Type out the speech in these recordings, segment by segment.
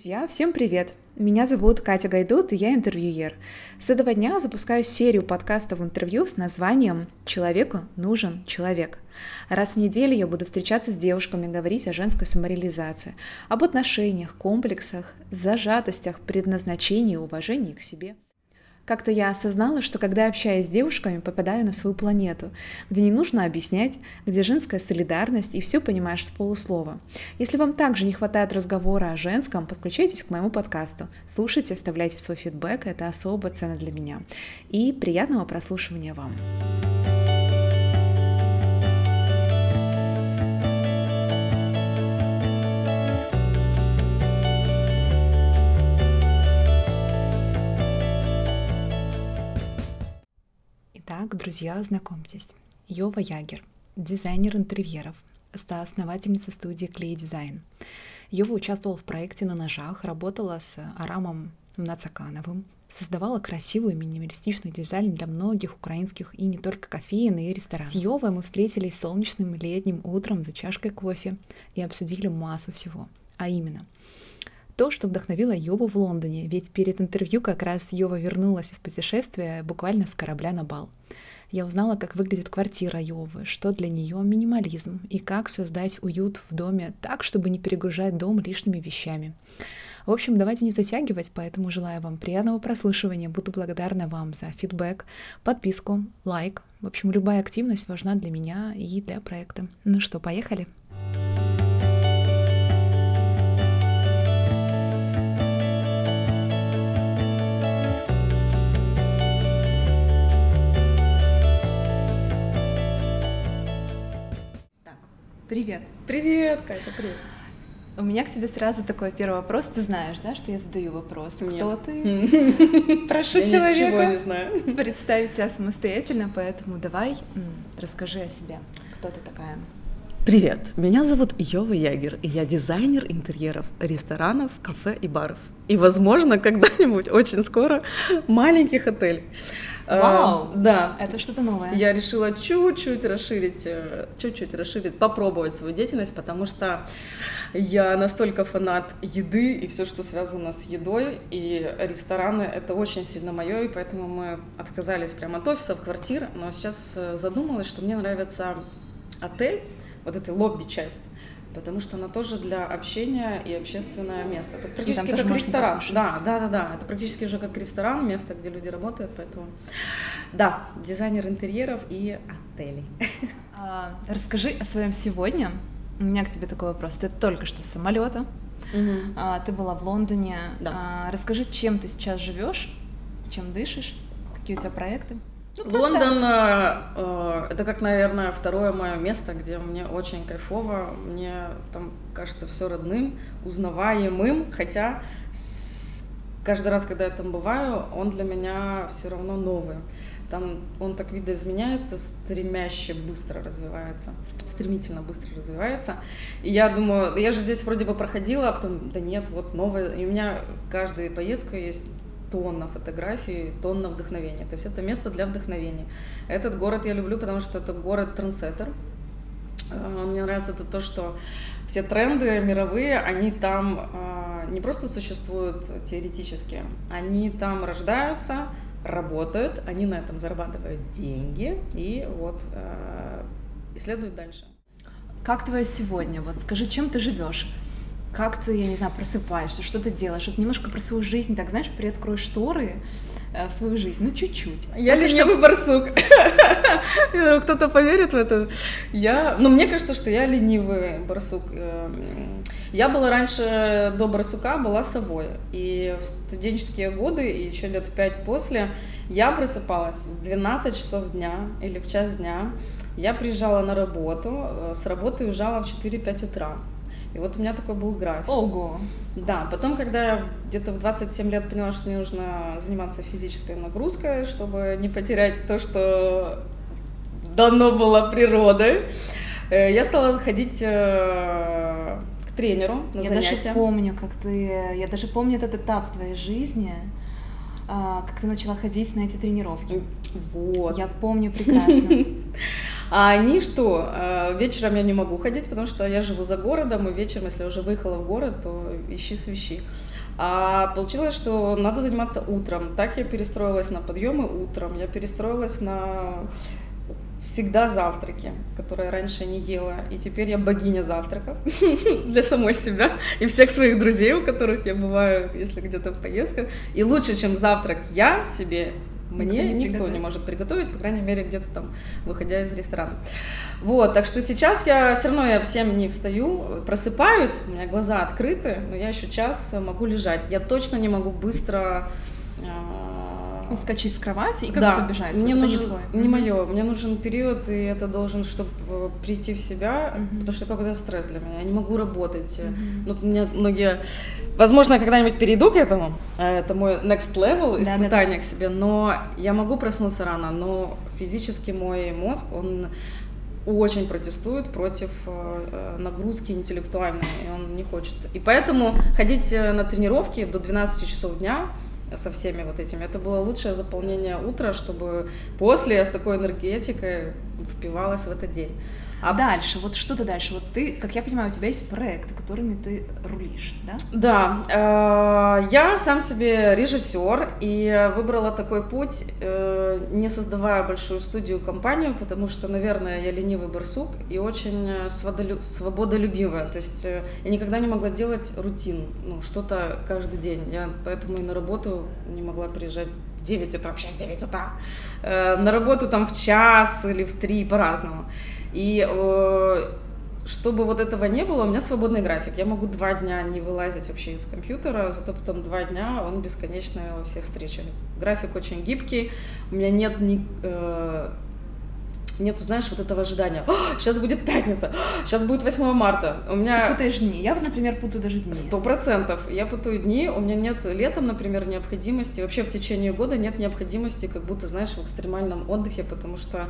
Друзья, всем привет! Меня зовут Катя Гайдут, и я интервьюер. С этого дня запускаю серию подкастов интервью с названием «Человеку нужен человек». Раз в неделю я буду встречаться с девушками, говорить о женской самореализации, об отношениях, комплексах, зажатостях, предназначении и уважении к себе. Как-то я осознала, что когда общаюсь с девушками, попадаю на свою планету, где не нужно объяснять, где женская солидарность и все понимаешь с полуслова. Если вам также не хватает разговора о женском, подключайтесь к моему подкасту. Слушайте, оставляйте свой фидбэк, это особо ценно для меня. И приятного прослушивания вам. Итак, друзья, знакомьтесь. Йова Ягер, дизайнер интерьеров, основательница студии Клей Дизайн. Йова участвовала в проекте «На ножах», работала с Арамом Нацакановым, создавала красивый минималистичный дизайн для многих украинских и не только кофеин и ресторанов. С Йовой мы встретились солнечным летним утром за чашкой кофе и обсудили массу всего. А именно, то, что вдохновило Йову в Лондоне, ведь перед интервью как раз Йова вернулась из путешествия буквально с корабля на бал. Я узнала, как выглядит квартира Йовы, что для нее минимализм и как создать уют в доме так, чтобы не перегружать дом лишними вещами. В общем, давайте не затягивать, поэтому желаю вам приятного прослушивания. Буду благодарна вам за фидбэк, подписку, лайк. В общем, любая активность важна для меня и для проекта. Ну что, поехали? Привет. Привет, Катя, привет. У меня к тебе сразу такой первый вопрос. Ты знаешь, да, что я задаю вопрос? Нет. Кто ты? Прошу человека не знаю. представить себя самостоятельно, поэтому давай расскажи о себе. Кто ты такая? Привет, меня зовут Йова Ягер, и я дизайнер интерьеров ресторанов, кафе и баров. И, возможно, когда-нибудь, очень скоро, маленьких отелей. Вау! А, да. Это что-то новое. Я решила чуть-чуть расширить, э, чуть-чуть расширить, попробовать свою деятельность, потому что я настолько фанат еды и все, что связано с едой, и рестораны — это очень сильно мое, и поэтому мы отказались прямо от офисов, квартир, но сейчас э, задумалась, что мне нравится отель, вот эта лобби-часть, потому что она тоже для общения и общественное место. Это практически как ресторан. Да, да, да, да. Это практически уже как ресторан, место, где люди работают, поэтому да, дизайнер интерьеров и отелей. А, расскажи о своем сегодня. У меня к тебе такой вопрос. Ты только что с самолета. Угу. А, ты была в Лондоне. Да. А, расскажи, чем ты сейчас живешь, чем дышишь, какие у тебя проекты? Ну, Лондон э, э, это как, наверное, второе мое место, где мне очень кайфово. Мне там кажется все родным, узнаваемым, хотя с... каждый раз, когда я там бываю, он для меня все равно новый. Там он так видоизменяется, стремяще быстро развивается, стремительно быстро развивается. И я думаю, я же здесь вроде бы проходила, а потом, да нет, вот новое. И у меня каждая поездка есть тонна фотографий, тонна вдохновения. То есть это место для вдохновения. Этот город я люблю, потому что это город трендсеттер. А, мне нравится это то, что все тренды мировые, они там а, не просто существуют теоретически, они там рождаются, работают, они на этом зарабатывают деньги и вот а, исследуют дальше. Как твое сегодня? Вот скажи, чем ты живешь? Как ты, я не знаю, просыпаешься, что ты делаешь, вот немножко про свою жизнь, так, знаешь, приоткрой шторы э, в свою жизнь, ну, чуть-чуть. Я Просто ленивый что... барсук. Кто-то поверит в это. Я, ну, мне кажется, что я ленивый барсук. Эм, я была раньше до барсука, была совой. И в студенческие годы, и еще лет пять после, я просыпалась в 12 часов дня или в час дня. Я приезжала на работу, э, с работы уезжала в 4-5 утра. И вот у меня такой был график. Ого! Да, потом, когда я где-то в 27 лет поняла, что мне нужно заниматься физической нагрузкой, чтобы не потерять то, что дано было природой, э, я стала ходить э, к тренеру на я занятия. Я даже помню, как ты... Я даже помню этот этап в твоей жизни, а, как ты начала ходить на эти тренировки. Вот. Я помню прекрасно. А они что? А, вечером я не могу ходить, потому что я живу за городом, и вечером, если уже выехала в город, то ищи свищи. А получилось, что надо заниматься утром. Так я перестроилась на подъемы утром, я перестроилась на всегда завтраки, которые раньше не ела. И теперь я богиня завтраков для самой себя и всех своих друзей, у которых я бываю, если где-то в поездках. И лучше, чем завтрак я себе, мне никто, не, никто не может приготовить, по крайней мере, где-то там, выходя из ресторана. Вот, так что сейчас я все равно я всем не встаю, просыпаюсь, у меня глаза открыты, но я еще час могу лежать. Я точно не могу быстро а, Вскочить с кровати и как да. побежать. Мне вот нужен, не, не мое, мне нужен период, и это должен, чтобы э, прийти в себя, mm-hmm. потому что какой-то стресс для меня. Я не могу работать. Mm-hmm. Ну, у меня многие, возможно, я когда-нибудь перейду к этому. Э, это мой next level испытания да, да. к себе, но я могу проснуться рано, но физически мой мозг, он очень протестует против э, нагрузки интеллектуальной, и он не хочет. И поэтому ходить на тренировки до 12 часов дня со всеми вот этими. Это было лучшее заполнение утра, чтобы после я с такой энергетикой впивалась в этот день. А дальше, вот что ты дальше? Вот ты, как я понимаю, у тебя есть проекты, которыми ты рулишь, да? Да. Э, я сам себе режиссер и выбрала такой путь, э, не создавая большую студию, компанию, потому что, наверное, я ленивый барсук и очень свободолюбивая. То есть э, я никогда не могла делать рутин, ну, что-то каждый день. Я поэтому и на работу не могла приезжать в 9, это вообще 9 утра. На работу там в час или в 3 по-разному. И э, чтобы вот этого не было, у меня свободный график. Я могу два дня не вылазить вообще из компьютера, зато потом два дня он бесконечно во всех встречах. График очень гибкий, у меня нет ни, э, нету, знаешь, вот этого ожидания. сейчас будет пятница, сейчас будет 8 марта. У меня... Ты путаешь дни. Я, например, путаю даже дни. Сто процентов. Я путаю дни. У меня нет летом, например, необходимости, вообще в течение года нет необходимости, как будто, знаешь, в экстремальном отдыхе, потому что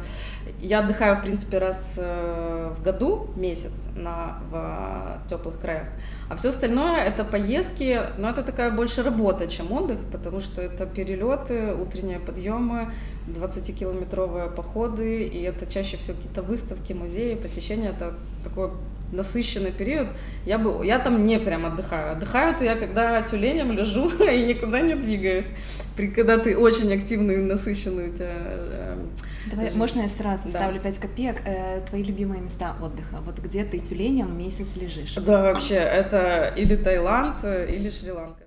я отдыхаю, в принципе, раз э, в году, месяц на, в теплых краях. А все остальное это поездки, но это такая больше работа, чем отдых, потому что это перелеты, утренние подъемы, 20-километровые походы, и это чаще всего какие-то выставки, музеи, посещения, это такой насыщенный период, я бы, я там не прям отдыхаю. Отдыхаю я, когда тюленем лежу и никуда не двигаюсь. При, когда ты очень активный, насыщенный у тебя э, Давай, жизнь. можно я сразу да. ставлю 5 копеек? Э, твои любимые места отдыха? Вот где ты тюленем месяц лежишь? Да, вообще, это или Таиланд, э, или Шри-Ланка.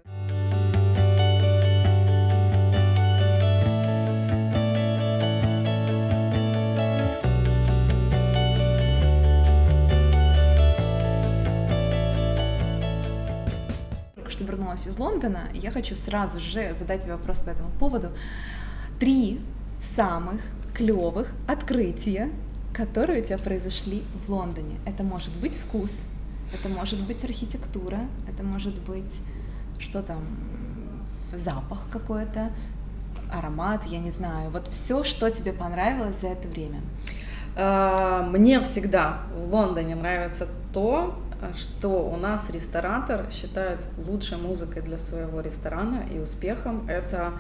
Вернулась из Лондона, я хочу сразу же задать тебе вопрос по этому поводу. Три самых клевых открытия, которые у тебя произошли в Лондоне. Это может быть вкус, это может быть архитектура, это может быть что там, запах какой-то, аромат, я не знаю. Вот все, что тебе понравилось за это время. А, мне всегда в Лондоне нравится то, что у нас ресторатор считает лучшей музыкой для своего ресторана и успехом это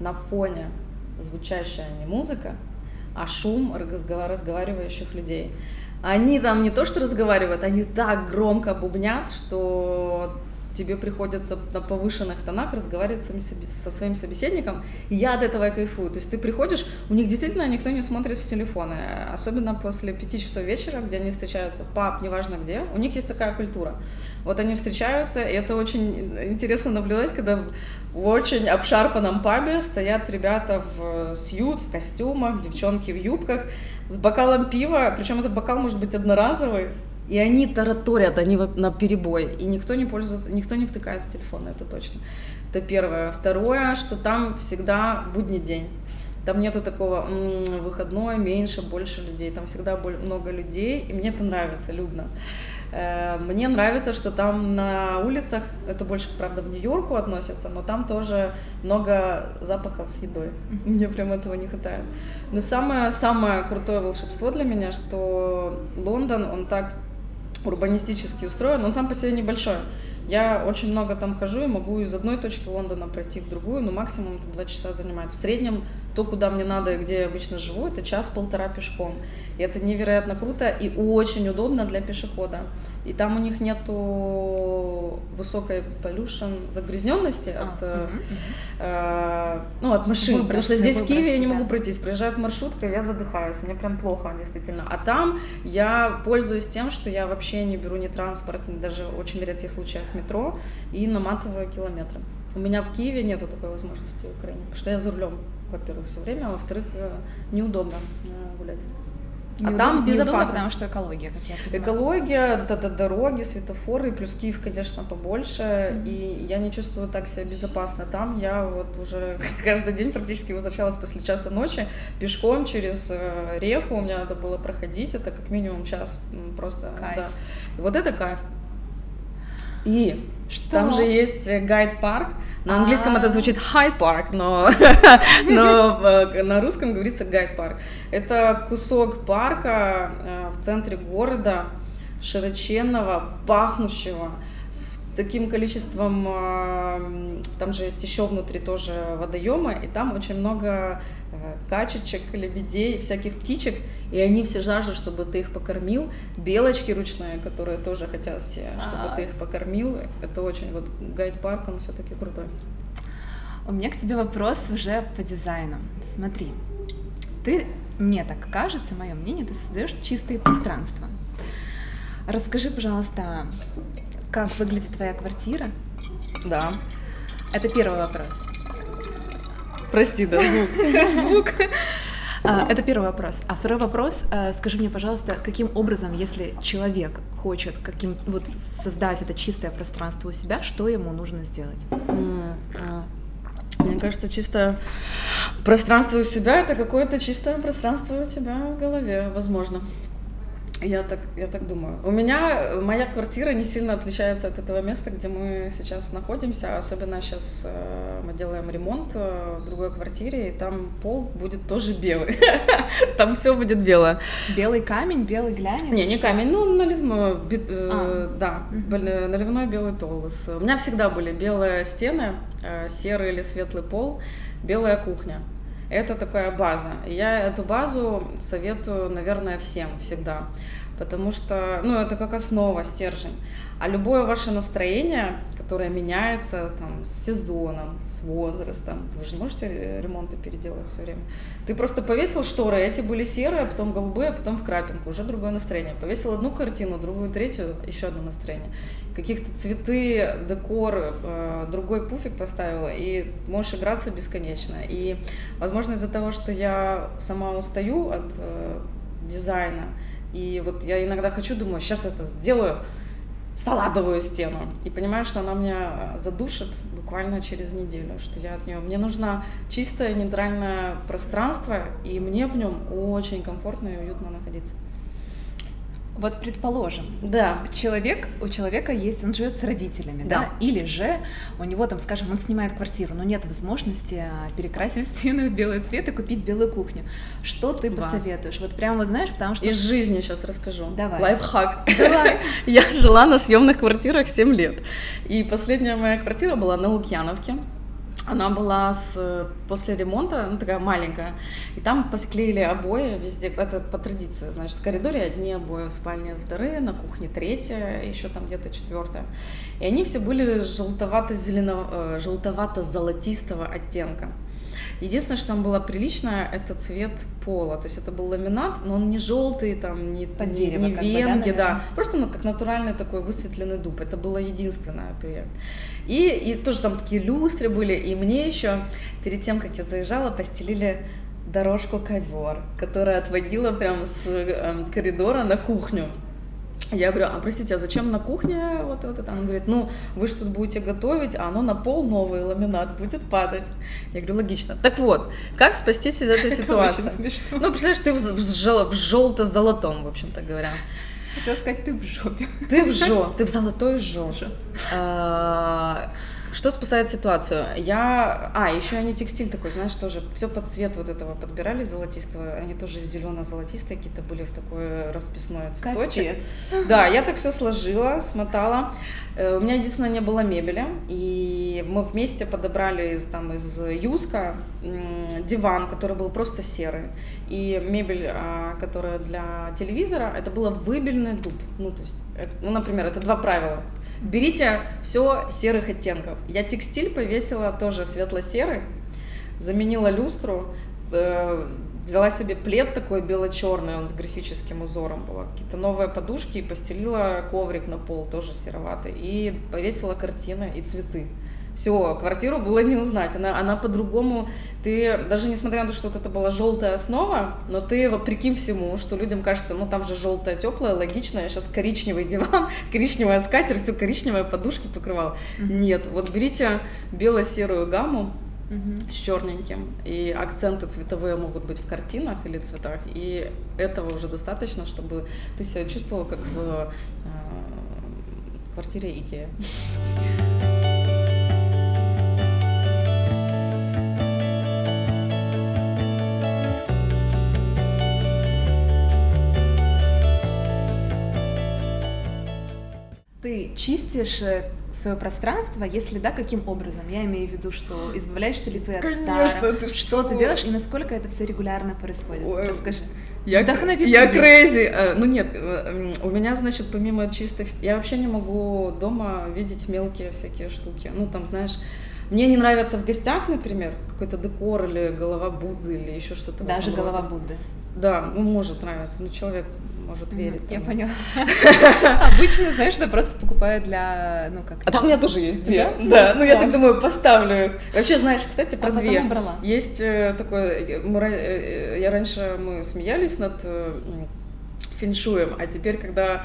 на фоне звучащая не музыка, а шум разговаривающих людей. Они там не то что разговаривают, они так громко бубнят, что тебе приходится на повышенных тонах разговаривать со своим собеседником, и я от этого и кайфую. То есть ты приходишь, у них действительно никто не смотрит в телефоны, особенно после пяти часов вечера, где они встречаются, пап, неважно где, у них есть такая культура. Вот они встречаются, и это очень интересно наблюдать, когда в очень обшарпанном пабе стоят ребята в сьют, в костюмах, девчонки в юбках, с бокалом пива, причем этот бокал может быть одноразовый, и они тараторят, они на перебой. И никто не пользуется, никто не втыкает в телефон, это точно. Это первое. Второе, что там всегда будний день. Там нету такого м-м, выходной, меньше, больше людей. Там всегда много людей, и мне это нравится, людно. Э, мне нравится, что там на улицах, это больше, правда, в Нью-Йорку относится, но там тоже много запахов с едой. Мне прям этого не хватает. Но самое, самое крутое волшебство для меня, что Лондон, он так урбанистически устроен, он сам по себе небольшой. Я очень много там хожу и могу из одной точки Лондона пройти в другую, но максимум это два часа занимает. В среднем то, куда мне надо и где я обычно живу, это час-полтора пешком. И это невероятно круто и очень удобно для пешехода. И там у них нету высокой pollution загрязненности а, от, угу, э, ну, от машин. Выбросы, потому что здесь выбросы, в Киеве я не могу пройтись. Приезжает маршрутка, я задыхаюсь, мне прям плохо, действительно. А там я пользуюсь тем, что я вообще не беру ни транспорт, ни даже очень редких случаях метро и наматываю километры. У меня в Киеве нету такой возможности в Украине, потому что я за рулем, во-первых, все время, а во-вторых, э, неудобно э, гулять. А там безопасно. потому что экология, как я понимаю. Экология, да, да, дороги, светофоры, плюс Киев, конечно, побольше, mm-hmm. и я не чувствую так себя безопасно. Там я вот уже каждый день практически возвращалась после часа ночи пешком через э, реку, у меня надо было проходить, это как минимум час просто. Кайф. Да. И вот это кайф. И что? там же есть гайд-парк, на английском это звучит Hyde Park, но, но на русском говорится Гайд парк. Это кусок парка э, в центре города, широченного, пахнущего, с таким количеством, э, там же есть еще внутри тоже водоемы, и там очень много э, качечек, лебедей, всяких птичек, и они все жаждут, чтобы ты их покормил. Белочки ручные, которые тоже хотят все, чтобы ты их покормил. Это очень, вот гайд-парк, он все-таки крутой. У меня к тебе вопрос уже по дизайну. Смотри, ты, мне так кажется, мое мнение, ты создаешь чистые пространства. Расскажи, пожалуйста, как выглядит твоя квартира? Да. Это первый вопрос. Прости, да, звук. А, это первый вопрос. А второй вопрос, э, скажи мне, пожалуйста, каким образом, если человек хочет каким, вот создать это чистое пространство у себя, что ему нужно сделать? А. Мне кажется, чисто пространство у себя это какое-то чистое пространство у тебя в голове, возможно. Я так, я так думаю. У меня моя квартира не сильно отличается от этого места, где мы сейчас находимся. Особенно сейчас э, мы делаем ремонт э, в другой квартире, и там пол будет тоже белый. Там все будет белое. Белый камень, белый глянец? Не, не камень, ну наливной, э, а. да, наливной белый пол. У меня всегда были белые стены, серый или светлый пол, белая кухня. Это такая база. Я эту базу советую, наверное, всем всегда, потому что, ну, это как основа, стержень. А любое ваше настроение, которое меняется там, с сезоном, с возрастом, вы же не можете ремонты переделать все время. Ты просто повесил шторы, эти были серые, а потом голубые, а потом в крапинку, уже другое настроение. Повесил одну картину, другую, третью, еще одно настроение. Каких-то цветы, декор, э, другой пуфик поставила, и можешь играться бесконечно. И, возможно, из-за того, что я сама устаю от э, дизайна, и вот я иногда хочу, думаю, сейчас это сделаю, салатовую стену. И понимаю, что она меня задушит буквально через неделю, что я от нее... Мне нужно чистое нейтральное пространство, и мне в нем очень комфортно и уютно находиться. Вот предположим, да. человек, у человека есть, он живет с родителями, да. да, или же у него там, скажем, он снимает квартиру, но нет возможности а, перекрасить стены в белый цвет и купить белую кухню. Что ты да. посоветуешь? Вот прямо вот знаешь, потому что... Из жизни сейчас расскажу. Давай. Лайфхак. Давай. Я жила на съемных квартирах 7 лет. И последняя моя квартира была на Лукьяновке. Она была с, после ремонта, ну, такая маленькая, и там посклеили обои везде, это по традиции, значит, в коридоре одни обои, в спальне вторые, на кухне третья, еще там где-то четвертая. И они все были желтовато-зеленого, э, желтовато-золотистого оттенка. Единственное, что там было прилично, это цвет пола. То есть это был ламинат, но он не желтый, там, не, Под не, не венги, бы, да, да. Просто ну, как натуральный такой высветленный дуб. Это было единственное приятно. И, и тоже там такие люстры были. И мне еще перед тем, как я заезжала, постелили дорожку ковер, которая отводила прям с э, коридора на кухню. Я говорю, а простите, а зачем на кухне вот, вот это? Она говорит, ну, вы же тут будете готовить, а оно на пол новый ламинат будет падать. Я говорю, логично. Так вот, как спастись из этой ситуации? Ну, представляешь, ты в, в, в желто-золотом, в общем-то говоря. Хотела сказать, ты в жопе. Ты в жопе, ты в золотой жопе. Что спасает ситуацию? Я... А, еще они текстиль такой, знаешь, тоже все под цвет вот этого подбирали золотистого. Они тоже зелено-золотистые какие-то были в такой расписной цветочек. Капец. Да, я так все сложила, смотала. Э, у меня единственное не было мебели, и мы вместе подобрали из, там, из Юска диван, который был просто серый, и мебель, а, которая для телевизора, это было выбельный дуб. Ну, то есть, ну, например, это два правила. Берите все серых оттенков. Я текстиль повесила тоже светло-серый, заменила люстру, э, взяла себе плед такой бело-черный, он с графическим узором был, какие-то новые подушки и постелила коврик на пол, тоже сероватый, и повесила картины и цветы. Все, квартиру было не узнать. Она, она по-другому, ты, даже несмотря на то, что вот это была желтая основа, но ты, вопреки всему, что людям кажется, ну там же желтая, теплая, логично, я сейчас коричневый диван, коричневая скатерть, все коричневые подушки покрывала. Mm-hmm. Нет, вот берите бело-серую гамму, с черненьким. И акценты цветовые могут быть в картинах или цветах. И этого уже достаточно, чтобы ты себя чувствовала как в э, квартире Икеа. Ты чистишь э, свое пространство, если да, каким образом? Я имею в виду, что избавляешься ли ты от Конечно, старого, ты что? что ты делаешь и насколько это все регулярно происходит? Ой, Расскажи. Я, я крейзи. Э, ну нет, э, у меня, значит, помимо чистых... Я вообще не могу дома видеть мелкие всякие штуки. Ну там, знаешь, мне не нравится в гостях, например, какой-то декор или голова Будды или еще что-то. Даже голова Будды. Да, ну может нравиться, но человек может верить. Я поняла. Обычно, знаешь, это просто покупаю для, ну как. А там у меня тоже есть две. Да, ну я так думаю, поставлю их. Вообще, знаешь, кстати, про а две. Есть э, такое, э, э, я раньше мы смеялись над феншуем, а теперь, когда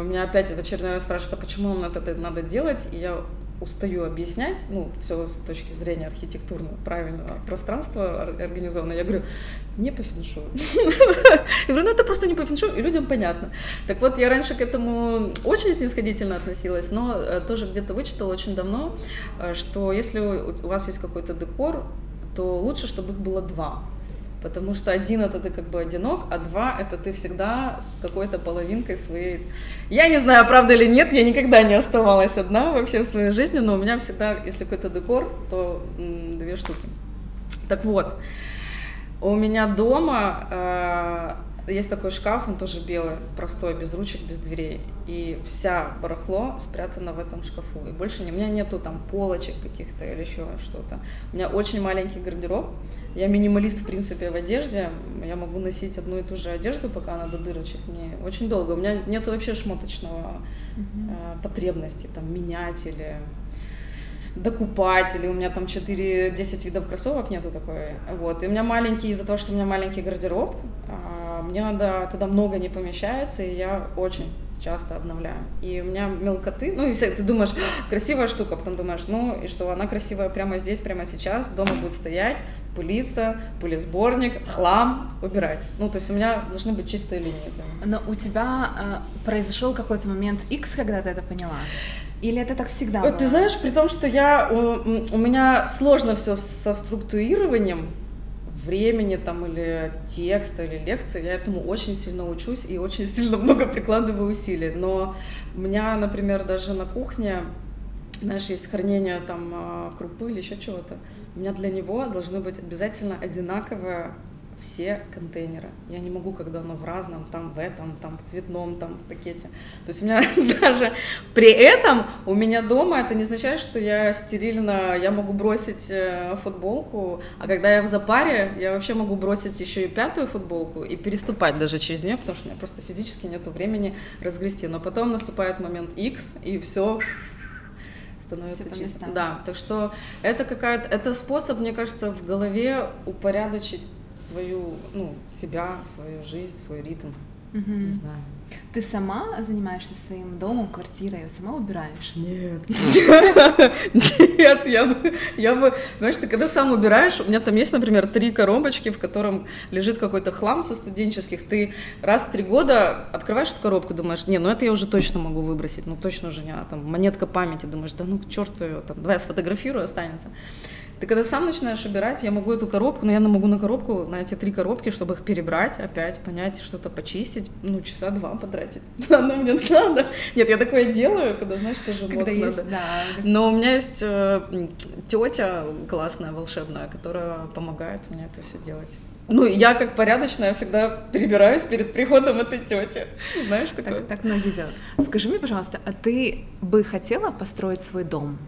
у меня опять в очередной раз спрашивают, а почему нам это надо делать, и я устаю объяснять, ну, все с точки зрения архитектурного правильного пространства организовано, я говорю, не по феншую. Я говорю, ну это просто не по феншую, и людям понятно. Так вот, я раньше к этому очень снисходительно относилась, но э, тоже где-то вычитала очень давно, э, что если у вас есть какой-то декор, то лучше, чтобы их было два. Потому что один это ты как бы одинок, а два это ты всегда с какой-то половинкой своей. Я не знаю, правда или нет, я никогда не оставалась одна вообще в своей жизни, но у меня всегда, если какой-то декор, то м, две штуки. Так вот, у меня дома э, есть такой шкаф, он тоже белый, простой, без ручек, без дверей. И вся барахло спрятано в этом шкафу. И больше не, у меня нету там полочек каких-то или еще что-то. У меня очень маленький гардероб. Я минималист, в принципе, в одежде. Я могу носить одну и ту же одежду, пока она до дырочек не очень долго. У меня нет вообще шмоточного э, потребности там менять или докупать, или у меня там 4-10 видов кроссовок нету такой. Вот. И у меня маленький, из-за того, что у меня маленький гардероб, мне надо, туда много не помещается, и я очень часто обновляю. И у меня мелкоты, ну и все, ты думаешь, красивая штука, потом думаешь, ну и что, она красивая прямо здесь, прямо сейчас, дома будет стоять, пылиться, пылесборник, хлам убирать. Ну, то есть у меня должны быть чистые линии. Прям. Но у тебя э, произошел какой-то момент X, когда ты это поняла? Или это так всегда было? Ты знаешь, при том, что я, у, у меня сложно все со структурированием, времени там или текста или лекции, я этому очень сильно учусь и очень сильно много прикладываю усилий. Но у меня, например, даже на кухне, знаешь, есть хранение там а, крупы или еще чего-то. У меня для него должны быть обязательно одинаковые все контейнеры. Я не могу, когда оно в разном, там в этом, там в цветном, там в пакете. То есть у меня даже при этом у меня дома это не означает, что я стерильно, я могу бросить э, футболку, а когда я в запаре, я вообще могу бросить еще и пятую футболку и переступать даже через нее, потому что у меня просто физически нет времени разгрести. Но потом наступает момент X, и все становится чисто. Да, так что это какая-то, это способ, мне кажется, в голове упорядочить свою, ну, себя, свою жизнь, свой ритм. Угу. Не знаю. Ты сама занимаешься своим домом, квартирой, сама убираешь? Нет. Нет, я бы, я бы, знаешь, ты когда сам убираешь, у меня там есть, например, три коробочки, в котором лежит какой-то хлам со студенческих, ты раз в три года открываешь эту коробку, думаешь, не, ну это я уже точно могу выбросить, ну точно уже не, там, монетка памяти, думаешь, да ну черт ее, там, давай я сфотографирую, останется. Ты когда сам начинаешь убирать, я могу эту коробку, но я могу на коробку, на эти три коробки, чтобы их перебрать, опять понять, что-то почистить, ну, часа два потратить. Оно мне надо. Нет, я такое делаю, когда, знаешь, тоже мозг есть, надо. Да. Но у меня есть э, тетя классная, волшебная, которая помогает мне это все делать. Ну, я как порядочная всегда перебираюсь перед приходом этой тети. Знаешь, такое? Так, так многие делают. Скажи мне, пожалуйста, а ты бы хотела построить свой дом?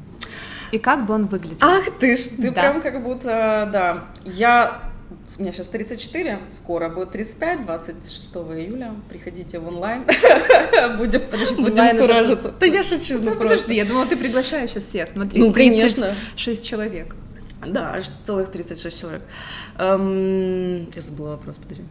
И как бы он выглядел? Ах ты ж, ты да. прям как будто, да. Я, у меня сейчас 34, скоро будет 35, 26 июля. Приходите в онлайн, будем, будем куражиться. Да я шучу, ну Подожди, я думала, ты приглашаешь сейчас всех. Смотри, ну, конечно. 36 человек. Да, целых 36 человек. Эм, я забыла вопрос, подожди.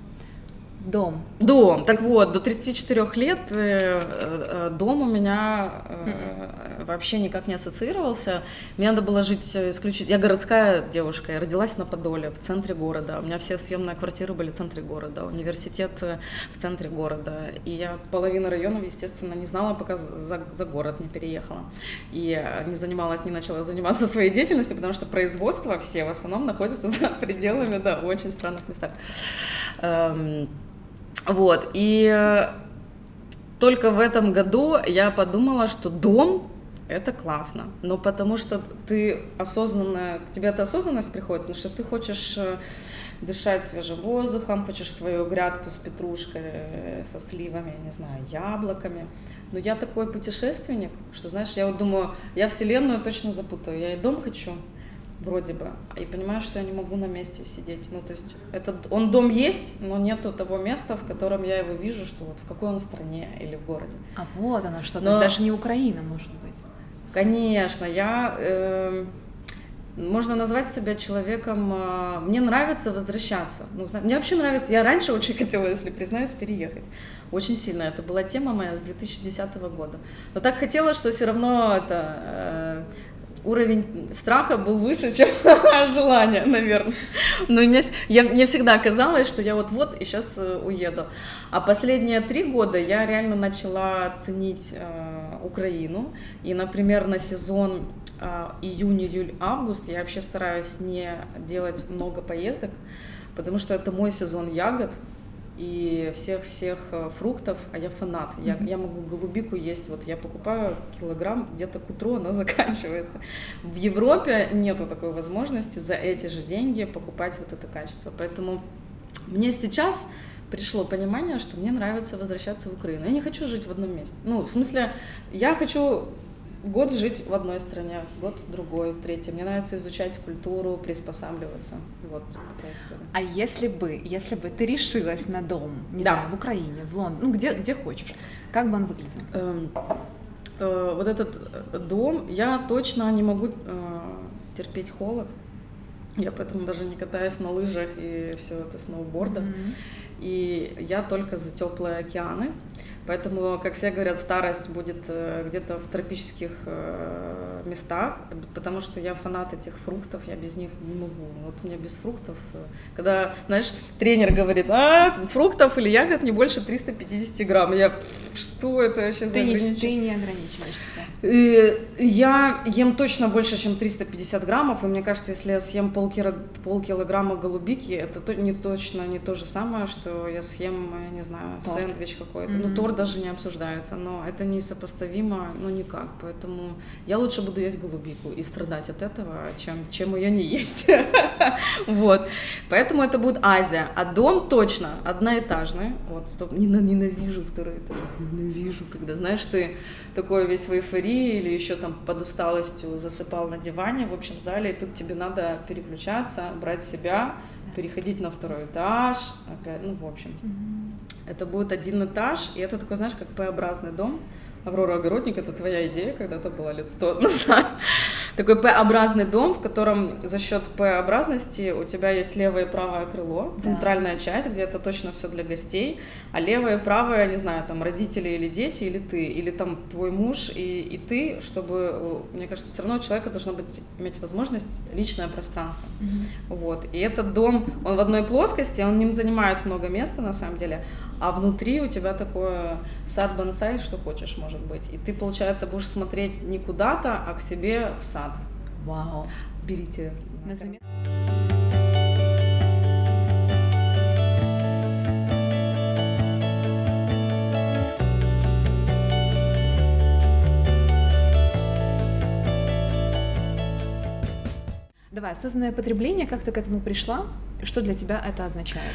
Дом. Дом. Так вот, до 34 лет э, э, дом у меня mm-hmm. вообще никак не ассоциировался. Мне надо было жить исключительно... Я городская девушка, я родилась на Подоле, в центре города. У меня все съемные квартиры были в центре города, университет в центре города. И я половину районов, естественно, не знала, пока за, за город не переехала. И не занималась, не начала заниматься своей деятельностью, потому что производство все в основном находятся за пределами, да, в очень странных местах. Вот, и э, только в этом году я подумала, что дом это классно, но потому что ты осознанно, к тебе эта осознанность приходит, потому что ты хочешь э, дышать свежим воздухом, хочешь свою грядку с петрушкой, э, со сливами, не знаю, яблоками. Но я такой путешественник, что, знаешь, я вот думаю, я вселенную точно запутаю, я и дом хочу, вроде бы, и понимаю, что я не могу на месте сидеть. Ну, то есть, этот, он дом есть, но нету того места, в котором я его вижу, что вот в какой он стране или в городе. А вот оно что, но... то есть даже не Украина, может быть. Конечно, я... Э, можно назвать себя человеком... Э, мне нравится возвращаться. Ну, мне вообще нравится... Я раньше очень хотела, если признаюсь, переехать. Очень сильно. Это была тема моя с 2010 года. Но так хотела, что все равно это... Э, уровень страха был выше, чем желание, наверное. Но мне, я, мне всегда казалось, что я вот-вот и сейчас э, уеду. А последние три года я реально начала ценить э, Украину. И, например, на сезон э, июнь, июль, август я вообще стараюсь не делать много поездок, потому что это мой сезон ягод и всех-всех э, фруктов, а я фанат. Я, я могу голубику есть, вот я покупаю килограмм, где-то к утру она заканчивается. В Европе нету такой возможности за эти же деньги покупать вот это качество. Поэтому мне сейчас пришло понимание, что мне нравится возвращаться в Украину. Я не хочу жить в одном месте. Ну, в смысле, я хочу год жить в одной стране, год в другой, в третьей. Мне нравится изучать культуру, приспосабливаться. Вот А если бы, если бы ты решилась на дом, не да. знаю, в Украине, в Лондоне, ну где, где хочешь, как бы он выглядел? Эм, э, вот этот э, дом, я точно не могу э, терпеть холод. Я поэтому даже не катаюсь на лыжах и все это сноубордом. Mm-hmm. И я только за теплые океаны. Поэтому, как все говорят, старость будет э, где-то в тропических э, местах, потому что я фанат этих фруктов, я без них не могу. Вот мне без фруктов, э, когда, знаешь, тренер говорит, а, фруктов или ягод не больше 350 грамм. Я, что это вообще за ограничение? Ты не ограничиваешь себя. Я ем точно больше, чем 350 граммов, и мне кажется, если я съем полкило, полкилограмма голубики, это не точно не то же самое, что я съем, я не знаю, торт. сэндвич какой-то. Mm-hmm. Ну, торт даже не обсуждается, но это несопоставимо, ну, никак. Поэтому я лучше буду есть голубику и страдать от этого, чем, чем ее не есть. Вот. Поэтому это будет Азия. А дом точно одноэтажный. Вот, стоп, ненавижу второй этаж. Ненавижу, когда, знаешь, ты такой весь в эйфории или еще там под усталостью засыпал на диване в общем зале, и тут тебе надо переключаться, брать себя, переходить на второй этаж, опять, ну, в общем. Это будет один этаж, и это такой, знаешь, как П-образный дом. Аврора Огородник, это твоя идея, когда-то была лет сто назад. такой П-образный дом, в котором за счет П-образности у тебя есть левое и правое крыло, центральная да. часть, где это точно все для гостей, а левое и правое, не знаю, там родители или дети, или ты, или там твой муж и, и ты, чтобы, мне кажется, все равно у человека должно быть, иметь возможность личное пространство. Mm-hmm. Вот. И этот дом, он в одной плоскости, он не занимает много места на самом деле, а внутри у тебя такое сад бонсай, что хочешь, может быть. И ты, получается, будешь смотреть не куда-то, а к себе в сад. Вау. Берите. На заметку. Давай, осознанное потребление, как ты к этому пришла? Что для тебя это означает?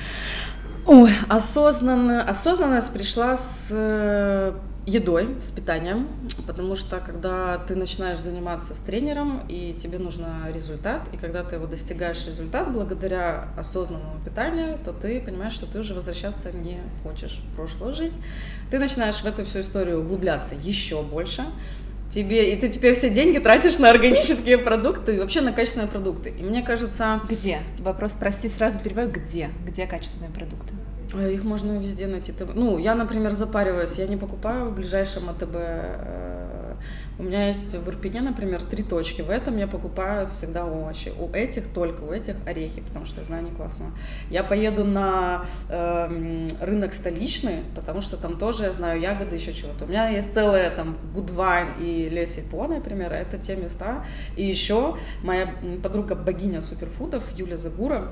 Ой, осознанно, осознанность пришла с э, едой, с питанием, потому что когда ты начинаешь заниматься с тренером, и тебе нужен результат, и когда ты его достигаешь результат благодаря осознанному питанию, то ты понимаешь, что ты уже возвращаться не хочешь в прошлую жизнь. Ты начинаешь в эту всю историю углубляться еще больше, тебе, и ты теперь все деньги тратишь на органические продукты и вообще на качественные продукты. И мне кажется... Где? Вопрос, прости, сразу перебиваю, где? Где качественные продукты? Э, их можно везде найти. Ну, я, например, запариваюсь, я не покупаю в ближайшем АТБ э, у меня есть в Ирпене, например, три точки. В этом я покупаю всегда овощи. У этих только, у этих орехи, потому что я знаю, они классные. Я поеду на э, рынок столичный, потому что там тоже я знаю ягоды, еще чего-то. У меня есть целая там Гудвайн и Лесипо, например, это те места. И еще моя подруга богиня суперфудов Юля Загура,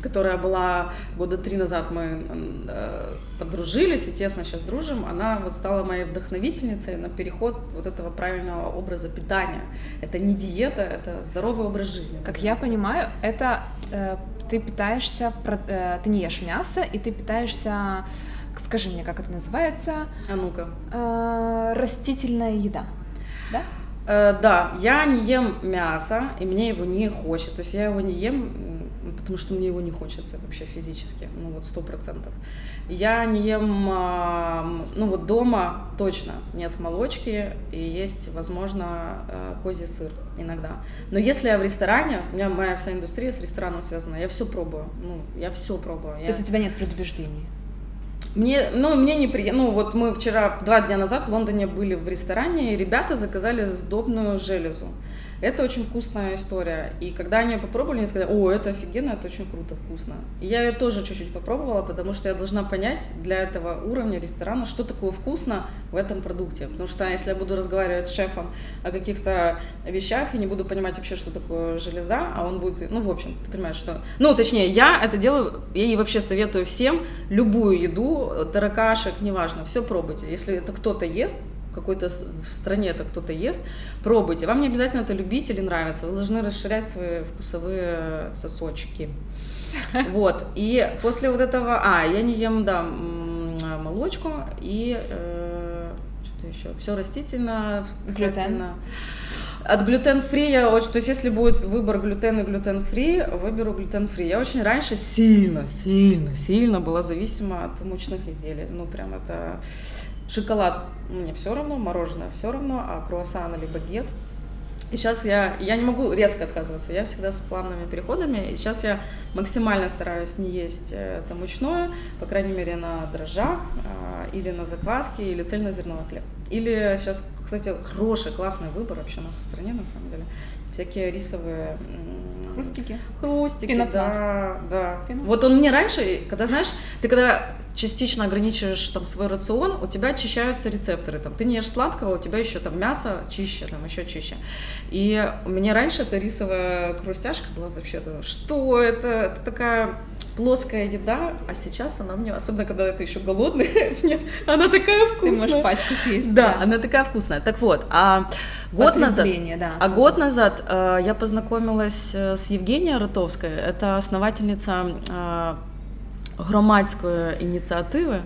которая была года три назад, мы э, подружились и тесно сейчас дружим, она вот стала моей вдохновительницей на переход вот этого правильного образа питания. Это не диета, это здоровый образ жизни. Как я понимаю, это э, ты питаешься, э, ты не ешь мясо, и ты питаешься, скажи мне, как это называется? А ну-ка. Э, растительная еда, да? Э, да, я не ем мясо, и мне его не хочется. То есть я его не ем потому что мне его не хочется вообще физически, ну вот сто процентов. Я не ем, а, ну вот дома точно нет молочки и есть, возможно, э, козий сыр иногда. Но если я в ресторане, у меня моя вся индустрия с рестораном связана, я все пробую, ну я все пробую. То я... есть у тебя нет предубеждений? Мне, ну, мне неприятно. Ну, вот мы вчера, два дня назад в Лондоне были в ресторане, и ребята заказали сдобную железу. Это очень вкусная история. И когда они ее попробовали, они сказали, о, это офигенно, это очень круто, вкусно. И я ее тоже чуть-чуть попробовала, потому что я должна понять для этого уровня ресторана, что такое вкусно в этом продукте. Потому что если я буду разговаривать с шефом о каких-то вещах и не буду понимать вообще, что такое железа, а он будет, ну, в общем, ты понимаешь, что... Ну, точнее, я это делаю, я и вообще советую всем любую еду, таракашек, неважно, все пробуйте. Если это кто-то ест, какой-то в стране это кто-то ест, пробуйте. Вам не обязательно это любить или нравится, вы должны расширять свои вкусовые сосочки. Вот, и после вот этого, а, я не ем, да, молочку и э, что-то еще, все растительно, глютен. От глютен-фри я очень... То есть, если будет выбор глютен и глютен-фри, выберу глютен-фри. Я очень раньше сильно, сильно, сильно была зависима от мучных изделий. Ну, прям это Шоколад мне все равно, мороженое все равно, а круассан или багет и сейчас я, я не могу резко отказываться, я всегда с плавными переходами, и сейчас я максимально стараюсь не есть э, это мучное, по крайней мере, на дрожжах, э, или на закваске, или цельнозерновой хлеб. Или сейчас, кстати, хороший, классный выбор вообще у нас в стране, на самом деле, всякие рисовые Хрустики. Хрустики, Пенопласт. да, да. Пенопласт. Вот он мне раньше, когда, знаешь, ты когда частично ограничиваешь там свой рацион, у тебя очищаются рецепторы. Там, ты не ешь сладкого, у тебя еще там мясо чище, там еще чище. И у меня раньше эта рисовая хрустяшка была вообще-то, что это? Это такая плоская еда, а сейчас она мне, особенно когда ты еще голодный, она такая вкусная. Ты можешь пачку съесть. Да, да, она такая вкусная. Так вот, а год назад, да, а год назад э, я познакомилась э, с Евгенией Ротовской, это основательница э, громадської ініціативи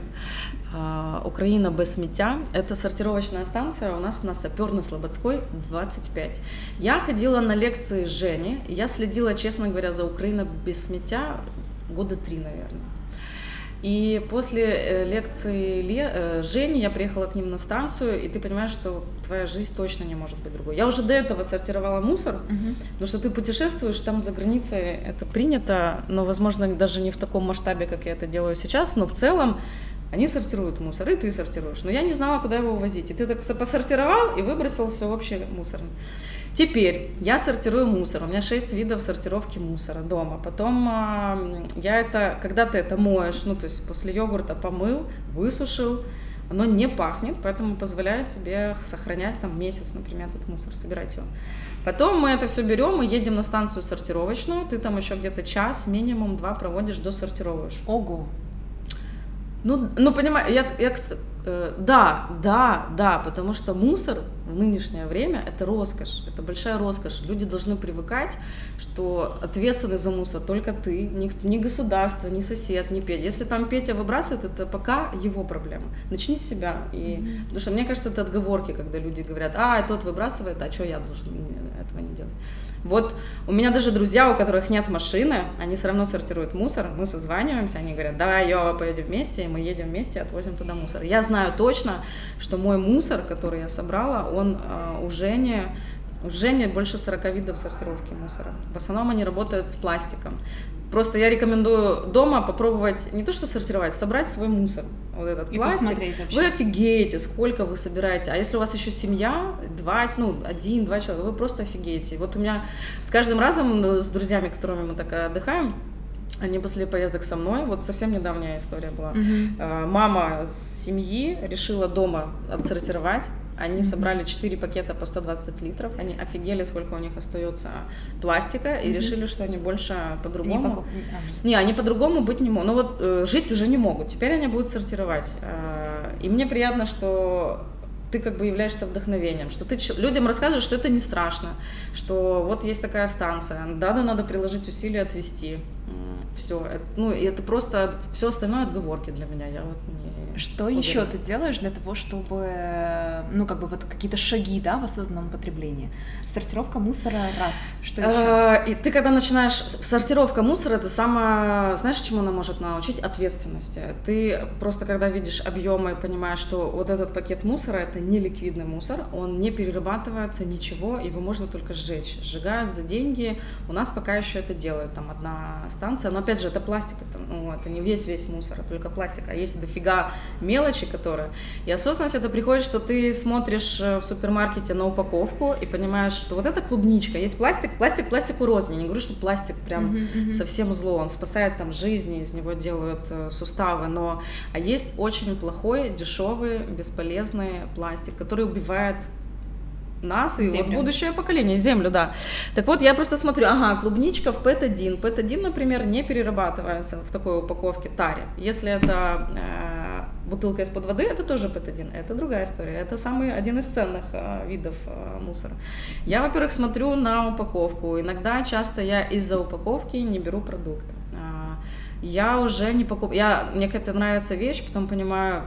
Украина без сміття. Это сортировочная станция у нас на Саперно-Слободской 25. Я ходила на лекции Жени, я следила, честно говоря, за Украиной без сміття года три, наверное. И после э, лекции Ле, э, Жени я приехала к ним на станцию, и ты понимаешь, что твоя жизнь точно не может быть другой. Я уже до этого сортировала мусор, угу. потому что ты путешествуешь, там за границей это принято, но, возможно, даже не в таком масштабе, как я это делаю сейчас, но в целом они сортируют мусор, и ты сортируешь. Но я не знала, куда его увозить. И ты так посортировал и выбросил все в общий мусорный. Теперь я сортирую мусор. У меня шесть видов сортировки мусора дома. Потом э, я это, когда ты это моешь, ну то есть после йогурта помыл, высушил, оно не пахнет, поэтому позволяет тебе сохранять там месяц, например, этот мусор, собирать его. Потом мы это все берем и едем на станцию сортировочную. Ты там еще где-то час, минимум два проводишь, досортировываешь. Ого. Ну, ну понимаю, я, я, э, да, да, да, потому что мусор в нынешнее время это роскошь, это большая роскошь. Люди должны привыкать, что ответственный за мусор только ты, ни, ни государство, ни сосед, ни Петя. Если там Петя выбрасывает, это пока его проблема. Начни с себя. И, mm-hmm. Потому что мне кажется, это отговорки, когда люди говорят, а, тот выбрасывает, а что я должен этого не делать. Вот у меня даже друзья, у которых нет машины, они все равно сортируют мусор, мы созваниваемся, они говорят, давай, Йова, поедем вместе, и мы едем вместе, отвозим туда мусор. Я знаю точно, что мой мусор, который я собрала, он э, уже не уже не больше 40 видов сортировки мусора. В основном они работают с пластиком. Просто я рекомендую дома попробовать не то что сортировать, собрать свой мусор. Вот этот и пластик. Вы офигеете, сколько вы собираете. А если у вас еще семья, два, ну, один, два человека, вы просто офигеете. Вот у меня с каждым разом ну, с друзьями, которыми мы так отдыхаем, они после поездок со мной, вот совсем недавняя история была. Uh-huh. Мама семьи решила дома отсортировать они mm-hmm. собрали 4 пакета по 120 литров. Они офигели, сколько у них остается пластика, и решили, что они больше по-другому. Не, покуп... не, они по-другому быть не могут. Ну вот э, жить уже не могут. Теперь они будут сортировать. Э, и мне приятно, что ты как бы являешься вдохновением, что ты людям рассказываешь, что это не страшно, что вот есть такая станция, да, да, надо приложить усилия отвести. Все, это, ну, и это просто все остальное отговорки для меня. Я вот не что уверена. еще ты делаешь для того, чтобы, ну, как бы вот какие-то шаги, да, в осознанном потреблении? Сортировка мусора раз. Что еще? А, и ты когда начинаешь сортировка мусора, это самое, знаешь, чему она может научить? Ответственности. Ты просто когда видишь объемы и понимаешь, что вот этот пакет мусора это не ликвидный мусор, он не перерабатывается, ничего, его можно только сжечь. Сжигают за деньги. У нас пока еще это делает там одна станция, но опять же это пластик, это, ну, это не весь весь мусор, а только пластик. А есть дофига мелочи, которые... И осознанность это приходит, что ты смотришь э, в супермаркете на упаковку и понимаешь, что вот это клубничка. Есть пластик, пластик пластику рознь. Я не говорю, что пластик прям uh-huh, uh-huh. совсем зло. Он спасает там жизни, из него делают э, суставы. Но а есть очень плохой, дешевый, бесполезный пластик, который убивает нас и вот будущее поколение, землю, да. Так вот, я просто смотрю, ага, клубничка в ПЭТ-1. ПЭТ-1, например, не перерабатывается в такой упаковке таре. Если это э, бутылка из-под воды, это тоже ПЭТ-1, это другая история. Это самый один из ценных э, видов э, мусора. Я, во-первых, смотрю на упаковку. Иногда, часто я из-за упаковки не беру продукты. Э, я уже не покупаю, я, мне какая-то нравится вещь, потом понимаю,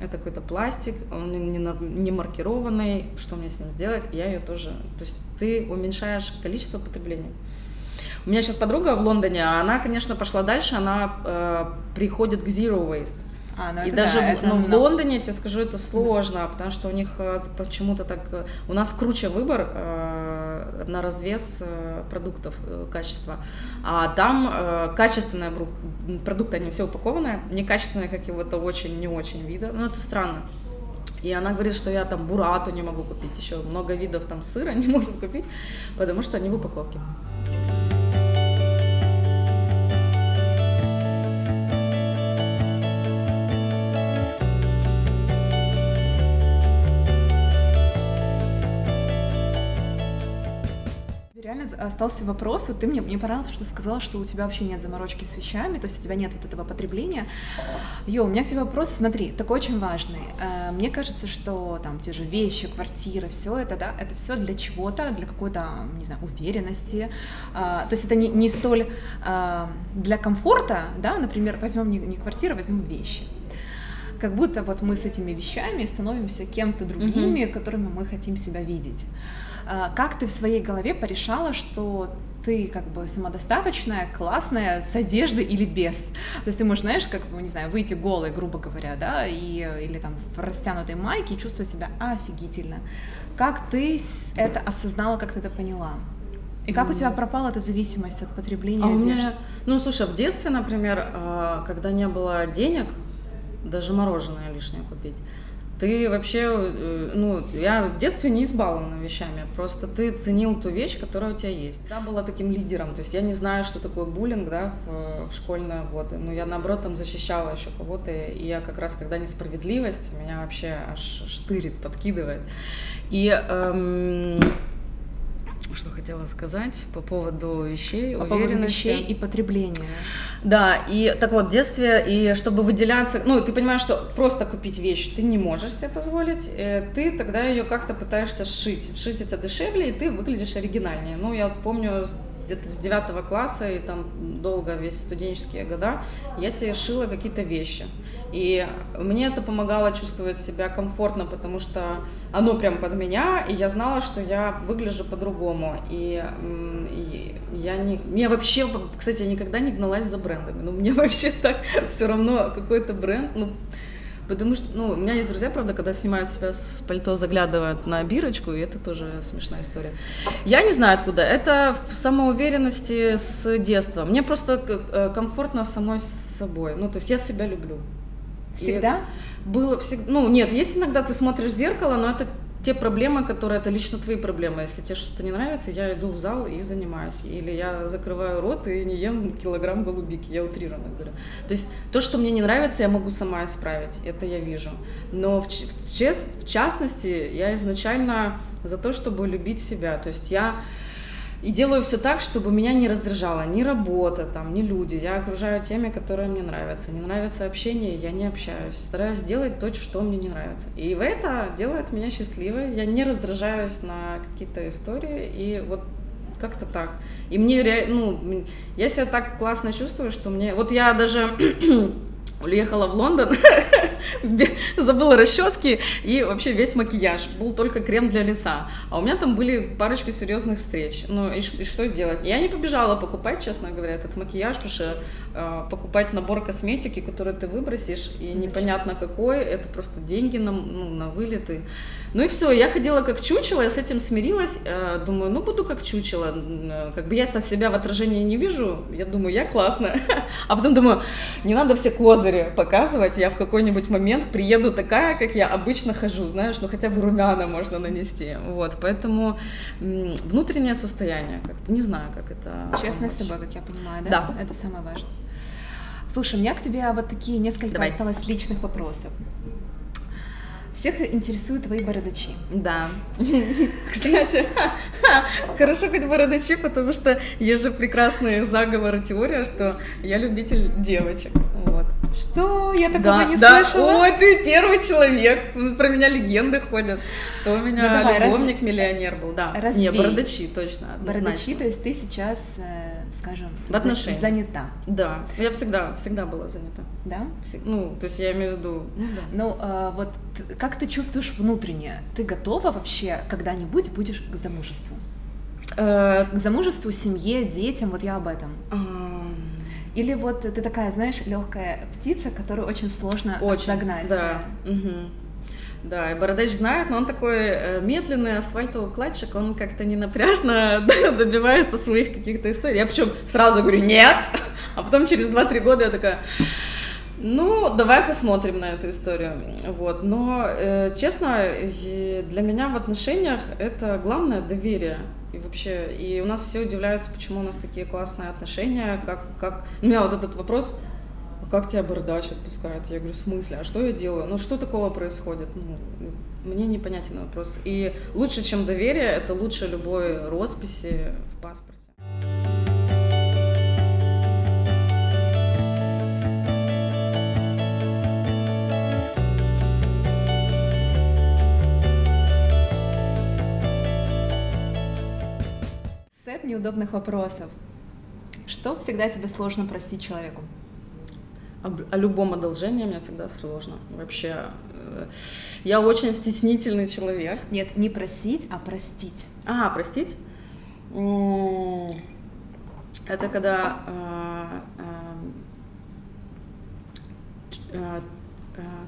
это какой-то пластик, он не, не маркированный, что мне с ним сделать, я ее тоже, то есть ты уменьшаешь количество потребления. У меня сейчас подруга в Лондоне, а она, конечно, пошла дальше, она э, приходит к zero waste. А, ну и даже да, в, ну, в Лондоне, я тебе скажу, это сложно, потому что у них э, почему-то так... Э, у нас круче выбор э, на развес э, продуктов э, качества. А там э, качественные продукты, они все упакованные, некачественные какого-то очень не очень вида. Ну, это странно. И она говорит, что я там бурату не могу купить, еще много видов там сыра не может купить, потому что они в упаковке. Остался вопрос, вот ты мне, мне понравилось, что ты сказала, что у тебя вообще нет заморочки с вещами, то есть у тебя нет вот этого потребления. Йо, у меня к тебе вопрос, смотри, такой очень важный. Э, мне кажется, что там те же вещи, квартиры, все это, да, это все для чего-то, для какой-то, не знаю, уверенности. Э, то есть это не, не столь э, для комфорта, да, например, возьмем не, не квартиру, возьмем вещи как будто вот мы с этими вещами становимся кем-то другими, mm-hmm. которыми мы хотим себя видеть. А, как ты в своей голове порешала, что ты как бы самодостаточная, классная, с одеждой или без. То есть ты можешь, знаешь, как бы, не знаю, выйти голой, грубо говоря, да, и, или там в растянутой майке и чувствовать себя офигительно. Как ты это осознала, как ты это поняла? И как у тебя пропала эта зависимость от потребления а одежды? Меня... Ну, слушай, в детстве, например, а, когда не было денег, даже мороженое лишнее купить, ты вообще, э, ну, я в детстве не избалована вещами, просто ты ценил ту вещь, которая у тебя есть. Я была таким лидером, то есть я не знаю, что такое буллинг, да, в, в школьные годы, но я, наоборот, там защищала еще кого-то, и я как раз, когда несправедливость, меня вообще аж штырит, подкидывает. И эм, что хотела сказать по поводу вещей, по уверенности. поводу вещей и потребления. Да, и так вот, в детстве, и чтобы выделяться, ну, ты понимаешь, что просто купить вещь ты не можешь себе позволить, э, ты тогда ее как-то пытаешься сшить. Сшить это дешевле, и ты выглядишь оригинальнее. Ну, я вот помню где-то с девятого класса и там долго весь студенческие года я себе шила какие-то вещи. И мне это помогало чувствовать себя комфортно, потому что оно прям под меня, и я знала, что я выгляжу по-другому. И, и я не... Мне вообще, кстати, я никогда не гналась за брендами. Ну, мне вообще так все равно какой-то бренд, ну, Потому что, ну, у меня есть друзья, правда, когда снимают себя с пальто, заглядывают на бирочку, и это тоже смешная история. Я не знаю откуда. Это в самоуверенности с детства. Мне просто э, комфортно самой с собой. Ну, то есть я себя люблю. Всегда? И было всегда. Ну, нет, есть иногда ты смотришь в зеркало, но это те проблемы, которые это лично твои проблемы. Если тебе что-то не нравится, я иду в зал и занимаюсь. Или я закрываю рот и не ем килограмм голубики. Я утрированно говорю. То есть то, что мне не нравится, я могу сама исправить. Это я вижу. Но в, в, в частности, я изначально за то, чтобы любить себя. То есть я и делаю все так, чтобы меня не раздражала ни работа, там, ни люди. Я окружаю теми, которые мне нравятся. Не нравится общение, я не общаюсь. Стараюсь сделать то, что мне не нравится. И в это делает меня счастливой. Я не раздражаюсь на какие-то истории. И вот как-то так. И мне, ну, я себя так классно чувствую, что мне... Вот я даже уехала в Лондон, забыла расчески и вообще весь макияж. Был только крем для лица. А у меня там были парочка серьезных встреч. Ну и, и что делать? Я не побежала покупать, честно говоря, этот макияж, потому что э, покупать набор косметики, который ты выбросишь, и непонятно какой, это просто деньги на, ну, на вылеты. Ну и все, я ходила как чучело, я с этим смирилась, э, думаю, ну буду как чучело, э, как бы я себя в отражении не вижу, я думаю, я классная, а потом думаю, не надо все козыри показывать, я в какой-нибудь момент приеду такая, как я обычно хожу, знаешь, ну хотя бы румяна можно нанести, вот, поэтому внутреннее состояние, как-то не знаю, как это... Честность с собой, как я понимаю, да? Да. Это самое важное. Слушай, у меня к тебе вот такие несколько Давай. осталось личных вопросов. Всех интересуют твои бородачи. Да. Кстати, хорошо хоть бородачи, потому что есть же прекрасные заговоры, теория, что я любитель девочек. Вот. Что? Я такого да, не да. слышала. Ой, ты первый человек. Про меня легенды ходят. То у меня ну, давай, любовник раз... миллионер был. Да. Развей. Не, бородачи точно. Однозначно. Бородачи, то есть ты сейчас э, скажем, в отношениях. занята. Да, я всегда, всегда была занята. Да? Ну, то есть я имею в виду, ну да. Ну, а, вот как ты чувствуешь внутренне? Ты готова вообще когда-нибудь будешь к замужеству? Э, к замужеству, семье, детям, вот я об этом. Или вот ты такая, знаешь, легкая птица, которую очень сложно очень, загнать. Да. Угу. Да, и Бородач знает, но он такой э, медленный асфальтоукладчик, он как-то не напряжно добивается своих каких-то историй. Я причем сразу говорю «нет», а потом через 2-3 года я такая ну, давай посмотрим на эту историю. Вот. Но, э, честно, для меня в отношениях это главное доверие. И вообще, и у нас все удивляются, почему у нас такие классные отношения, как, как... У меня вот этот вопрос, как тебя бородач отпускает? Я говорю, в смысле? А что я делаю? Ну, что такого происходит? Ну, мне непонятен вопрос. И лучше, чем доверие, это лучше любой росписи в паспорте. Сет неудобных вопросов. Что всегда тебе сложно простить человеку? О любом одолжении мне всегда сложно. Вообще, э, я очень стеснительный человек. Нет, не просить, а простить. А, простить? Это когда э, э,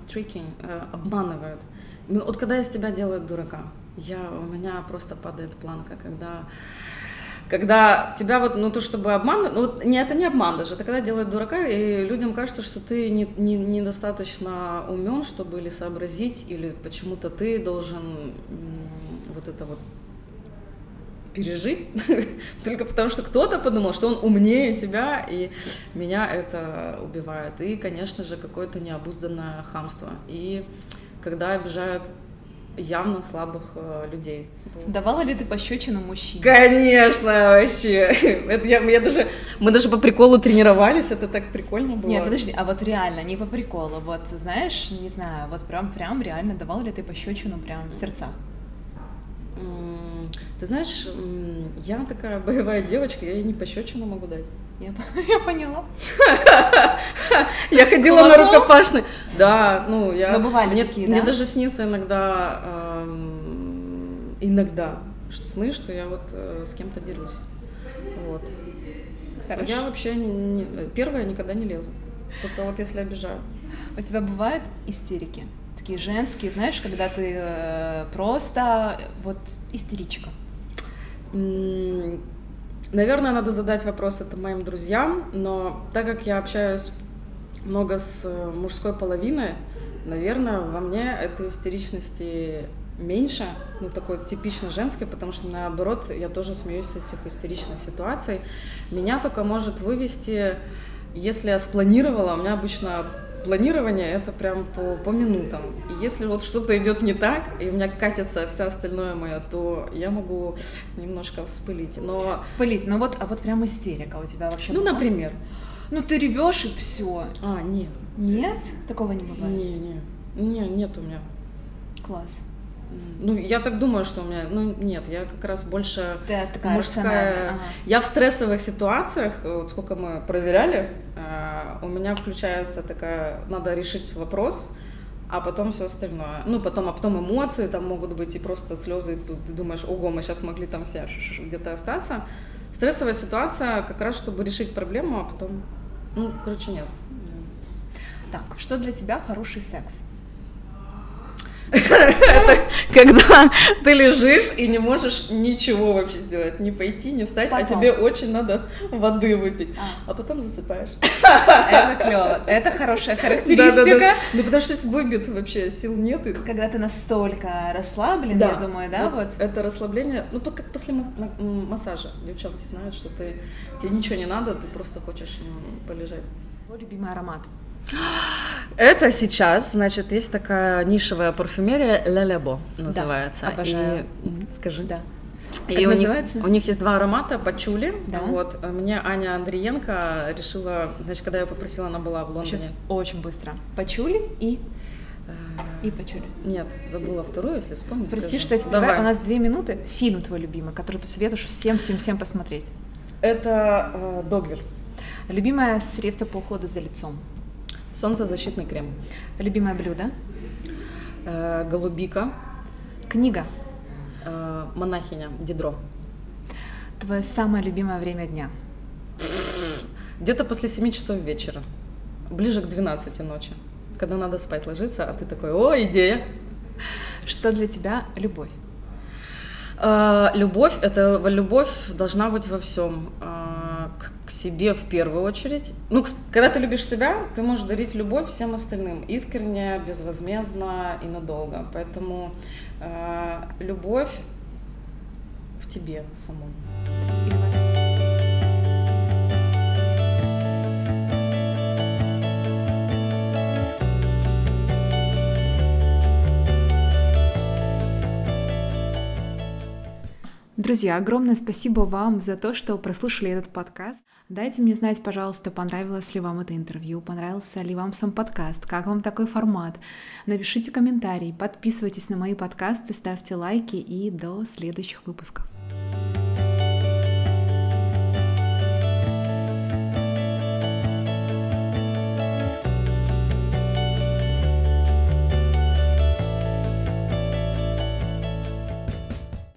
трикинг, обманывают. Ну, вот когда из тебя делают дурака, я, у меня просто падает планка, когда когда тебя вот, ну то, чтобы обман, ну вот, не, это не обман даже, это когда делают дурака, и людям кажется, что ты не, не, недостаточно умен, чтобы или сообразить, или почему-то ты должен вот это вот пережить, только потому что кто-то подумал, что он умнее тебя, и меня это убивает. И, конечно же, какое-то необузданное хамство. И когда обижают явно слабых э, людей. Давала ли ты пощечину мужчине? Конечно, вообще. Это я, я даже, мы даже по приколу тренировались, это так прикольно было. Нет, подожди, а вот реально, не по приколу, вот знаешь, не знаю, вот прям, прям реально давал ли ты пощечину прям в сердцах? Ты знаешь, я такая боевая девочка, я ей не пощечину могу дать. Я, я поняла. Я ходила на рукопашный. Да, ну я. Но бывали мне, такие, Мне даже снится иногда, эм, иногда сны, что я вот э, с кем-то дерусь. Вот. Хорошо. Я вообще не, не, первая никогда не лезу. Только вот если обижаю. У тебя бывают истерики? Такие женские, знаешь, когда ты э, просто вот истеричка. Наверное, надо задать вопрос это моим друзьям, но так как я общаюсь много с э, мужской половиной, наверное, во мне этой истеричности меньше, ну, такой типично женской, потому что, наоборот, я тоже смеюсь с этих истеричных ситуаций. Меня только может вывести, если я спланировала, у меня обычно планирование это прям по, по минутам. И если вот что-то идет не так, и у меня катится все остальное мое, то я могу немножко вспылить. Но... Вспылить, ну вот, а вот прям истерика у тебя вообще Ну, была? например. Ну ты ревешь и все. А, нет. Нет? Такого не бывает? Не, не. Не, нет у меня. Класс. Ну, я так думаю, что у меня, ну, нет, я как раз больше Ты такая мужская. Ага. Я в стрессовых ситуациях, вот сколько мы проверяли, а, у меня включается такая, надо решить вопрос, а потом все остальное. Ну, потом, а потом эмоции там могут быть, и просто слезы, ты думаешь, ого, мы сейчас могли там все где-то остаться. Стрессовая ситуация как раз, чтобы решить проблему, а потом, ну, короче, нет. Так, что для тебя хороший секс? Это когда ты лежишь и не можешь ничего вообще сделать, не пойти, не встать, а тебе очень надо воды выпить, а, а потом засыпаешь. Это клево, это хорошая характеристика. Ну потому что выбит вообще сил нет. Когда ты настолько расслаблен, я думаю, да, вот. Это расслабление, ну как после массажа. Девчонки знают, что ты тебе ничего не надо, ты просто хочешь полежать. Твой любимый аромат? Это сейчас, значит, есть такая нишевая парфюмерия Ля Лебо называется. Да, обожаю. И, скажи. Да. И как у называется? них, у них есть два аромата, пачули. Да. Вот. Мне Аня Андриенко решила, значит, когда я попросила, она была в Лондоне. Сейчас очень быстро. Пачули и и пачули. Нет, забыла вторую, если вспомнить. Прости, скажу. что я тебе Давай. У нас две минуты. Фильм твой любимый, который ты советуешь всем, всем, всем посмотреть. Это э, Догвиль. Любимое средство по уходу за лицом. Солнцезащитный крем. Любимое блюдо? Э, голубика. Книга? Э, монахиня. Дидро. Твое самое любимое время дня? Где-то после 7 часов вечера. Ближе к 12 ночи. Когда надо спать ложиться, а ты такой, о, идея. Что для тебя любовь? Э, любовь, это любовь должна быть во всем. Себе в первую очередь. Ну, когда ты любишь себя, ты можешь дарить любовь всем остальным искренне, безвозмездно и надолго. Поэтому э, любовь в тебе самой. Друзья, огромное спасибо вам за то, что прослушали этот подкаст. Дайте мне знать, пожалуйста, понравилось ли вам это интервью, понравился ли вам сам подкаст, как вам такой формат. Напишите комментарий, подписывайтесь на мои подкасты, ставьте лайки и до следующих выпусков.